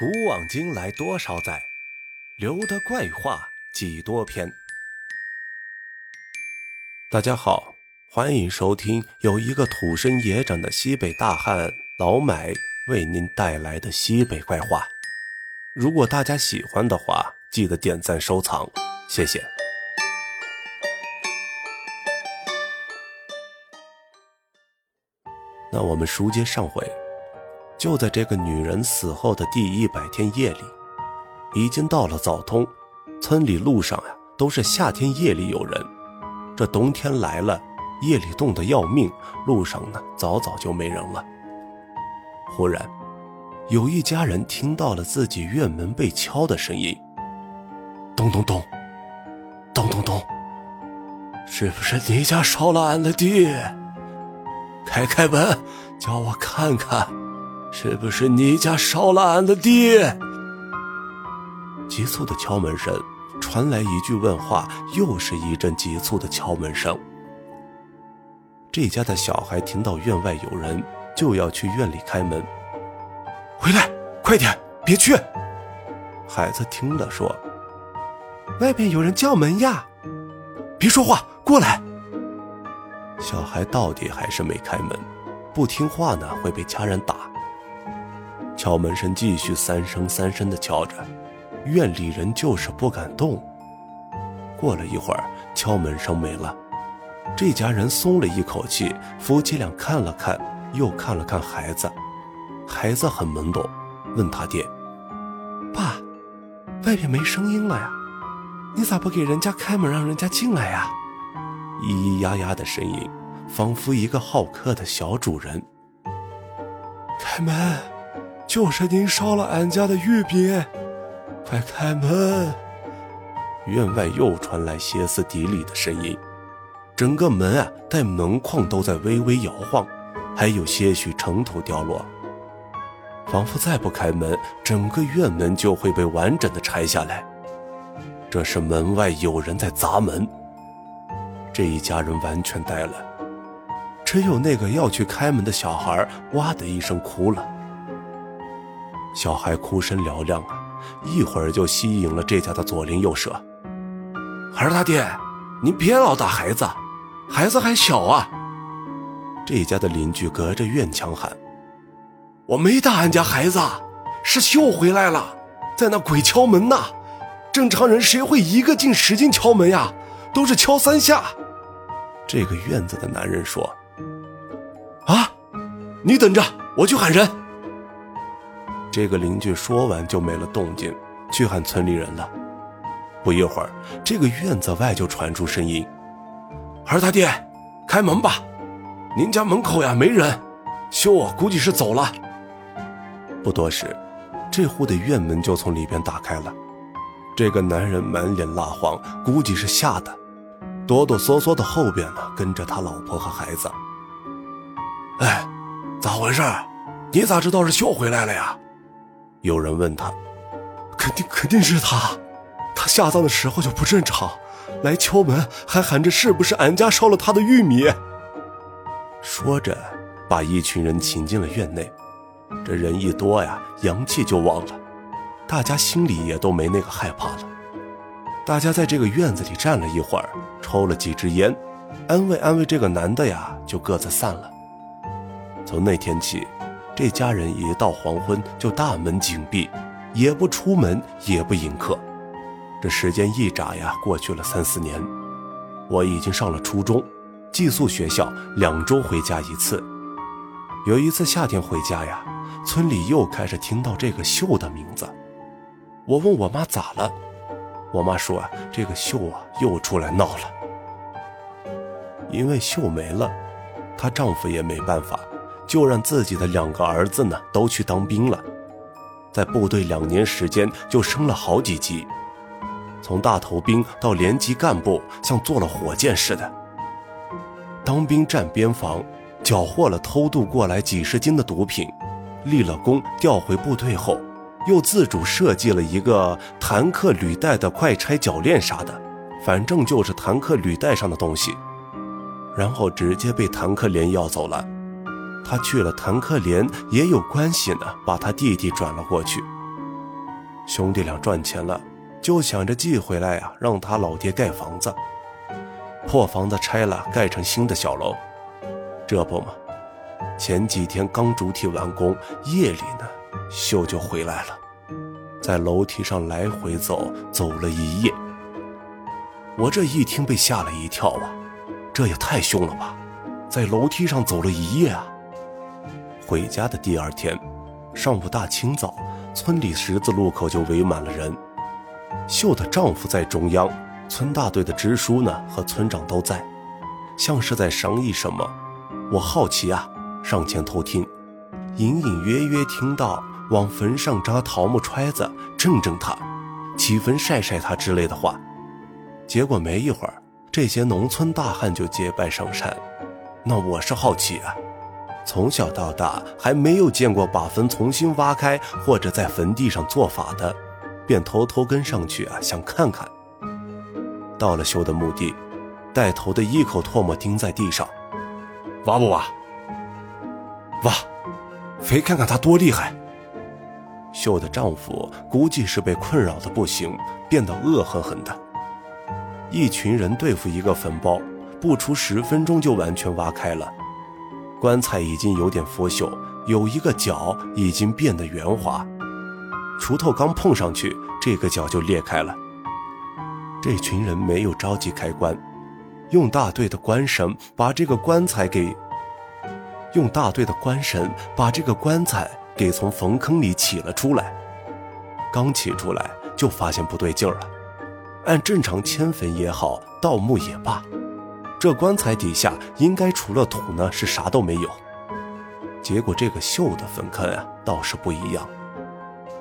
古往今来多少载，留得怪话几多篇。大家好，欢迎收听由一个土生野长的西北大汉老买为您带来的西北怪话。如果大家喜欢的话，记得点赞收藏，谢谢。那我们书接上回。就在这个女人死后的第一百天夜里，已经到了早通，村里路上呀都是夏天夜里有人。这冬天来了，夜里冻得要命，路上呢早早就没人了。忽然，有一家人听到了自己院门被敲的声音，咚咚咚，咚咚咚，是不是你家烧了俺的地？开开门，叫我看看。是不是你家烧了俺的地？急促的敲门声传来一句问话，又是一阵急促的敲门声。这家的小孩听到院外有人，就要去院里开门。回来，快点，别去！孩子听了说：“外边有人叫门呀，别说话，过来。”小孩到底还是没开门，不听话呢会被家人打。敲门声继续三声三声的敲着，院里人就是不敢动。过了一会儿，敲门声没了，这家人松了一口气。夫妻俩看了看，又看了看孩子，孩子很懵懂，问他爹：“爸，外边没声音了呀？你咋不给人家开门，让人家进来呀？”咿咿呀呀的声音，仿佛一个好客的小主人。开门。就是您烧了俺家的玉饼，快开门！院外又传来歇斯底里的声音，整个门啊带门框都在微微摇晃，还有些许尘土掉落，仿佛再不开门，整个院门就会被完整的拆下来。这是门外有人在砸门，这一家人完全呆了，只有那个要去开门的小孩哇的一声哭了。小孩哭声嘹亮啊，一会儿就吸引了这家的左邻右舍。孩儿他爹，您别老打孩子，孩子还小啊。这家的邻居隔着院墙喊：“我没打俺家孩子，是秀回来了，在那鬼敲门呢。正常人谁会一个劲使劲敲门呀？都是敲三下。”这个院子的男人说：“啊，你等着，我去喊人。”这个邻居说完就没了动静，去喊村里人了。不一会儿，这个院子外就传出声音：“儿他爹，开门吧，您家门口呀没人，秀估计是走了。”不多时，这户的院门就从里边打开了。这个男人满脸蜡黄，估计是吓的，哆哆嗦嗦的后边呢跟着他老婆和孩子。哎，咋回事？你咋知道是秀回来了呀？有人问他，肯定肯定是他，他下葬的时候就不正常，来敲门还喊着是不是俺家烧了他的玉米。说着，把一群人请进了院内。这人一多呀，阳气就旺了，大家心里也都没那个害怕了。大家在这个院子里站了一会儿，抽了几支烟，安慰安慰这个男的呀，就各自散了。从那天起。这家人一到黄昏就大门紧闭，也不出门，也不迎客。这时间一眨呀，过去了三四年。我已经上了初中，寄宿学校两周回家一次。有一次夏天回家呀，村里又开始听到这个秀的名字。我问我妈咋了，我妈说啊，这个秀啊又出来闹了。因为秀没了，她丈夫也没办法。就让自己的两个儿子呢都去当兵了，在部队两年时间就升了好几级，从大头兵到连级干部，像坐了火箭似的。当兵站边防，缴获了偷渡过来几十斤的毒品，立了功，调回部队后，又自主设计了一个坦克履带的快拆铰链啥的，反正就是坦克履带上的东西，然后直接被坦克连要走了。他去了坦克连也有关系呢，把他弟弟转了过去。兄弟俩赚钱了，就想着寄回来呀，让他老爹盖房子。破房子拆了，盖成新的小楼。这不嘛，前几天刚主体完工，夜里呢，秀就回来了，在楼梯上来回走，走了一夜。我这一听被吓了一跳啊，这也太凶了吧，在楼梯上走了一夜啊！回家的第二天，上午大清早，村里十字路口就围满了人。秀的丈夫在中央，村大队的支书呢和村长都在，像是在商议什么。我好奇啊，上前偷听，隐隐约约听到往坟上扎桃木揣子，震震他，起坟晒晒他之类的话。结果没一会儿，这些农村大汉就结伴上山。那我是好奇啊。从小到大还没有见过把坟重新挖开或者在坟地上做法的，便偷偷跟上去啊，想看看。到了秀的墓地，带头的一口唾沫钉在地上，挖不挖？挖，非看看他多厉害。秀的丈夫估计是被困扰的不行，变得恶狠狠的。一群人对付一个坟包，不出十分钟就完全挖开了。棺材已经有点腐朽，有一个角已经变得圆滑，锄头刚碰上去，这个角就裂开了。这群人没有着急开棺，用大队的棺绳把这个棺材给，用大队的棺绳把这个棺材给从坟坑里起了出来。刚起出来就发现不对劲儿了，按正常迁坟也好，盗墓也罢。这棺材底下应该除了土呢，是啥都没有。结果这个锈的坟坑啊，倒是不一样。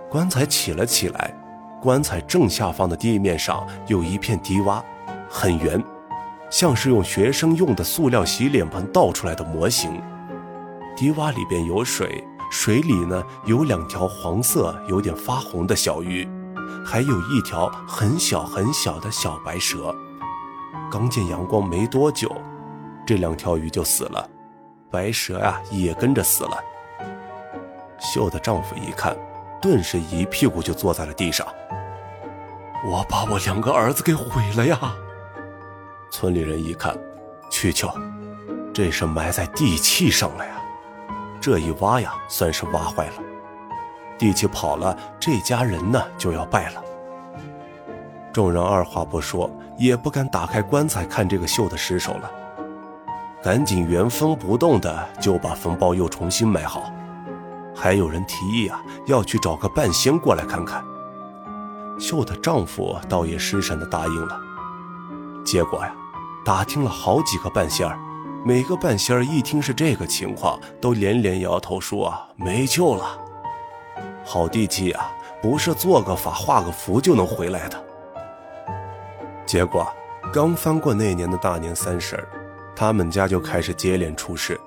棺材起了起来，棺材正下方的地面上有一片低洼，很圆，像是用学生用的塑料洗脸盆倒出来的模型。低洼里边有水，水里呢有两条黄色、有点发红的小鱼，还有一条很小很小的小白蛇。刚见阳光没多久，这两条鱼就死了，白蛇呀也跟着死了。秀的丈夫一看，顿时一屁股就坐在了地上。我把我两个儿子给毁了呀！村里人一看，去求，这是埋在地契上了呀！这一挖呀，算是挖坏了，地契跑了，这家人呢就要败了。众人二话不说，也不敢打开棺材看这个秀的尸首了，赶紧原封不动的就把坟包又重新埋好。还有人提议啊，要去找个半仙过来看看。秀的丈夫倒也失神的答应了。结果呀，打听了好几个半仙儿，每个半仙儿一听是这个情况，都连连摇头说啊，没救了。好地气啊，不是做个法画个符就能回来的。结果，刚翻过那年的大年三十儿他们家就开始接连出事。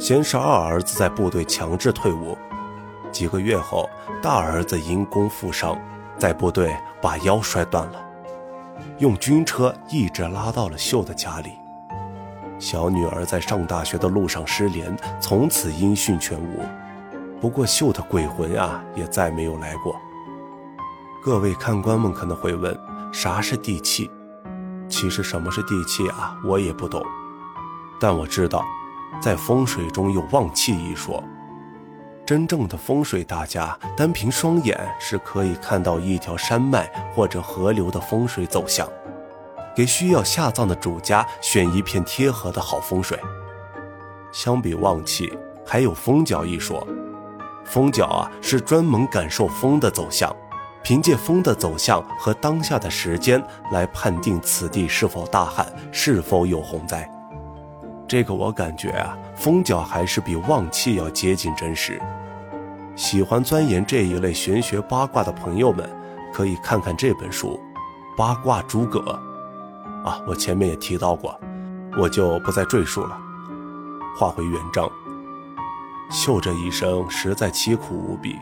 先是二儿子在部队强制退伍，几个月后，大儿子因公负伤，在部队把腰摔断了，用军车一直拉到了秀的家里。小女儿在上大学的路上失联，从此音讯全无。不过秀的鬼魂啊，也再没有来过。各位看官们可能会问。啥是地气？其实什么是地气啊？我也不懂，但我知道，在风水中有旺气一说。真正的风水大家，单凭双眼是可以看到一条山脉或者河流的风水走向，给需要下葬的主家选一片贴合的好风水。相比旺气，还有风角一说。风角啊，是专门感受风的走向。凭借风的走向和当下的时间来判定此地是否大旱，是否有洪灾。这个我感觉啊，风角还是比旺气要接近真实。喜欢钻研这一类玄学八卦的朋友们，可以看看这本书《八卦诸葛》啊，我前面也提到过，我就不再赘述了。话回原章，秀这一生实在凄苦无比。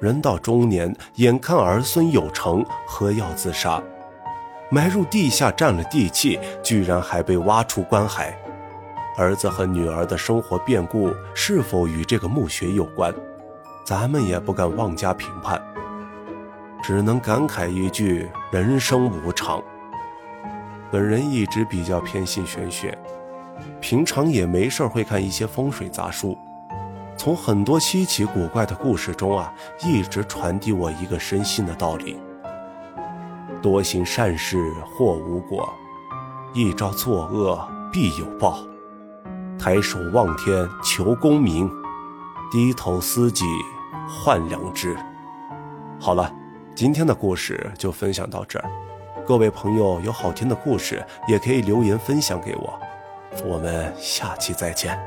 人到中年，眼看儿孙有成，喝药自杀，埋入地下占了地契，居然还被挖出棺骸。儿子和女儿的生活变故是否与这个墓穴有关？咱们也不敢妄加评判。只能感慨一句：人生无常。本人一直比较偏信玄学，平常也没事会看一些风水杂书。从很多稀奇古怪的故事中啊，一直传递我一个深信的道理：多行善事或无果，一朝作恶必有报。抬手望天求功名，低头思己换良知。好了，今天的故事就分享到这儿。各位朋友有好听的故事，也可以留言分享给我。我们下期再见。